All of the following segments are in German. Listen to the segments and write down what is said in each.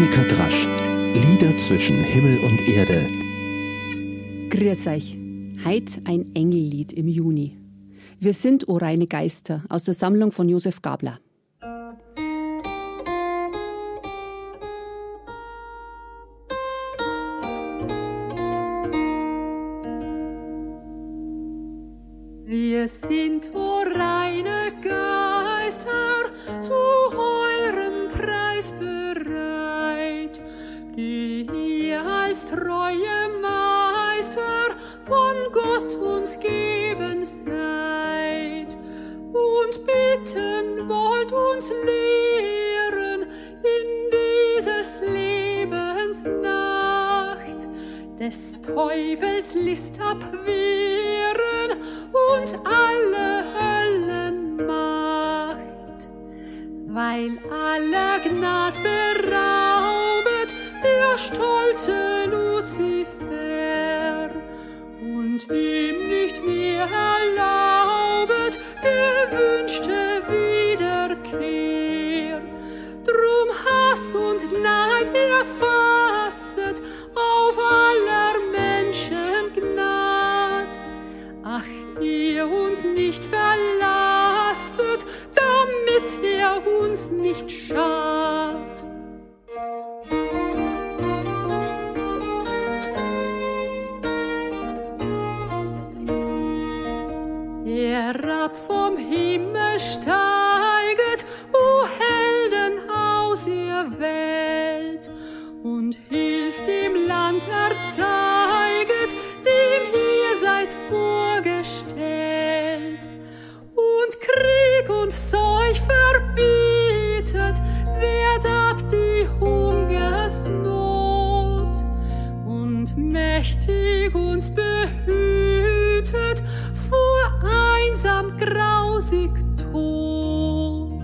Monika Drasch. Lieder zwischen Himmel und Erde. Grüß euch. Heit ein Engellied im Juni. Wir sind O reine Geister aus der Sammlung von Josef Gabler. Wir sind o reine Gott uns geben seid und bitten wollt uns lehren in dieses Lebens Nacht des Teufels List abwehren und alle Höllenmacht, weil aller Gnad beraubet der stolze Luzifer und ihm nicht mehr erlaubet gewünschte Wiederkehr. Drum Hass und Neid erfasset auf aller Menschen Gnad. Ach, ihr uns nicht verlasset, damit er uns nicht schad. Herab vom Himmel steiget, o Helden aus ihr Welt, und hilft dem Land erzeiget, dem ihr seid vorgestellt. Und Krieg und Seuch verbietet, wehrt ab die Hungersnot und mächtig uns behütet grausig Tod.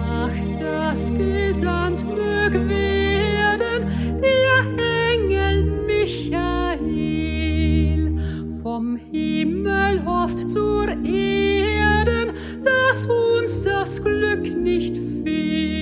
Ach, das gesandt mög werden zur Erden, dass uns das Glück nicht fehl,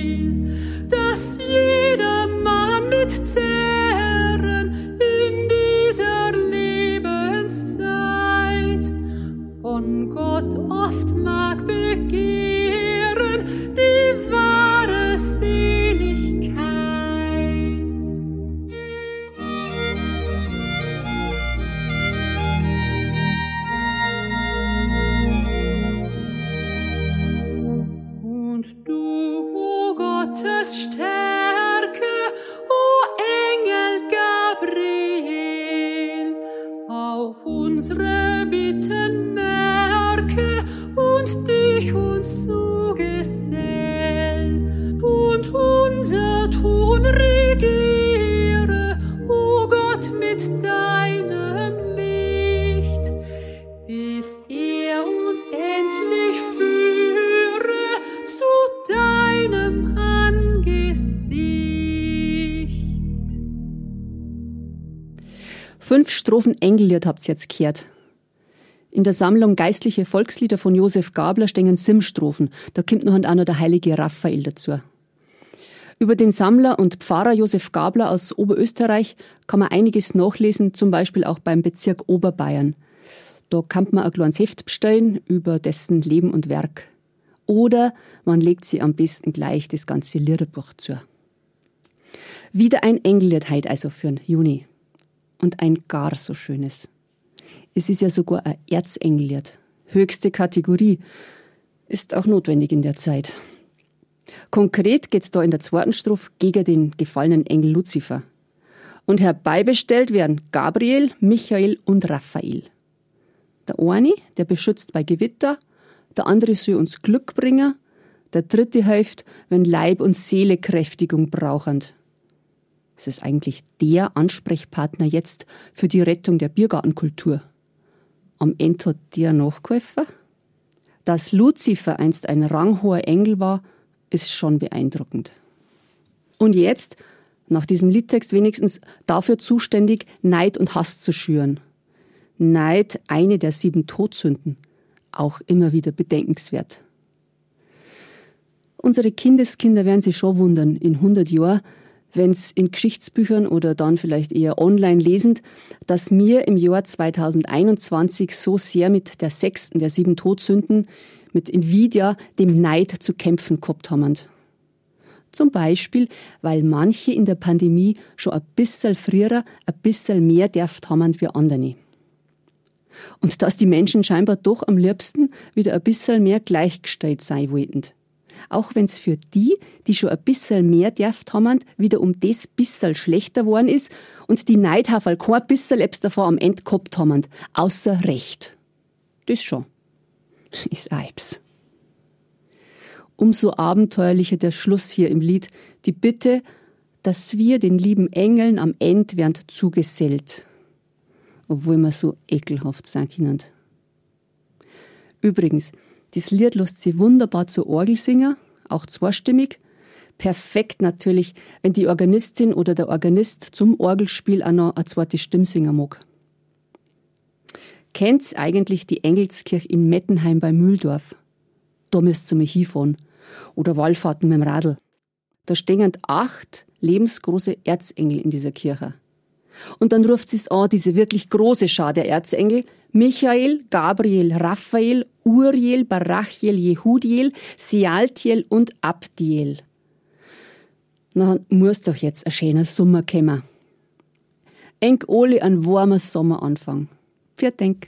Gottes Stärke, o Engel Gabriel, auf unsere Bitten merke und dich uns zugesell Fünf Strophen Engellied habt ihr jetzt gehört. In der Sammlung Geistliche Volkslieder von Josef Gabler stehen Sim-Strophen. Da kommt noch auch der heilige Raphael dazu. Über den Sammler und Pfarrer Josef Gabler aus Oberösterreich kann man einiges nachlesen, zum Beispiel auch beim Bezirk Oberbayern. Da kann man ein kleines Heft bestellen über dessen Leben und Werk. Oder man legt sie am besten gleich das ganze Liederbuch zu. Wieder ein Engellied heute also für den Juni. Und ein gar so schönes. Es ist ja sogar ein Erzengellied. Höchste Kategorie. Ist auch notwendig in der Zeit. Konkret geht's da in der zweiten Strophe gegen den gefallenen Engel Luzifer. Und herbeibestellt werden Gabriel, Michael und Raphael. Der eine, der beschützt bei Gewitter, der andere soll uns Glück bringen, der dritte hilft, wenn Leib und Seele Kräftigung brauchen. Es ist eigentlich der Ansprechpartner jetzt für die Rettung der Biergartenkultur. Am Ende hat der Nachkäufer. Dass Luzifer einst ein ranghoher Engel war, ist schon beeindruckend. Und jetzt, nach diesem Liedtext wenigstens dafür zuständig, Neid und Hass zu schüren. Neid, eine der sieben Todsünden, auch immer wieder bedenkenswert. Unsere Kindeskinder werden sich schon wundern, in 100 Jahren, wenn es in Geschichtsbüchern oder dann vielleicht eher online lesend, dass wir im Jahr 2021 so sehr mit der sechsten der sieben Todsünden, mit Nvidia, dem Neid zu kämpfen gehabt haben. Zum Beispiel, weil manche in der Pandemie schon ein bisschen früher, ein bisschen mehr dürft haben wie andere. Und dass die Menschen scheinbar doch am liebsten wieder ein bisschen mehr gleichgestellt sein wollten. Auch wenn's für die, die schon ein bisschen mehr dürft haben, wieder um das bisschen schlechter worden ist und die Neidhaferl kein bisschen lebs davor am Ende gehabt haben, außer Recht. Das schon. Ist Eibs. Umso abenteuerlicher der Schluss hier im Lied, die Bitte, dass wir den lieben Engeln am Ende werden zugesellt obwohl wir so ekelhaft sein können. Übrigens, das Lied lässt sich wunderbar zur Orgel singen, auch zweistimmig. Perfekt natürlich, wenn die Organistin oder der Organist zum Orgelspiel auch noch eine zweite Stimme singen mag. Kennt's eigentlich die Engelskirche in Mettenheim bei Mühldorf? Da müsst ihr mal hinfahren. Oder Wallfahrten mit dem Radl. Da stehen acht lebensgroße Erzengel in dieser Kirche. Und dann ruft sie es an, diese wirklich große Schar der Erzengel. Michael, Gabriel, Raphael, Uriel, Barachiel, Jehudiel, Sealtiel und Abdiel. Na, muss doch jetzt ein schöner Sommer kommen. Eng Oli ein warmer Sommeranfang. Viert denk.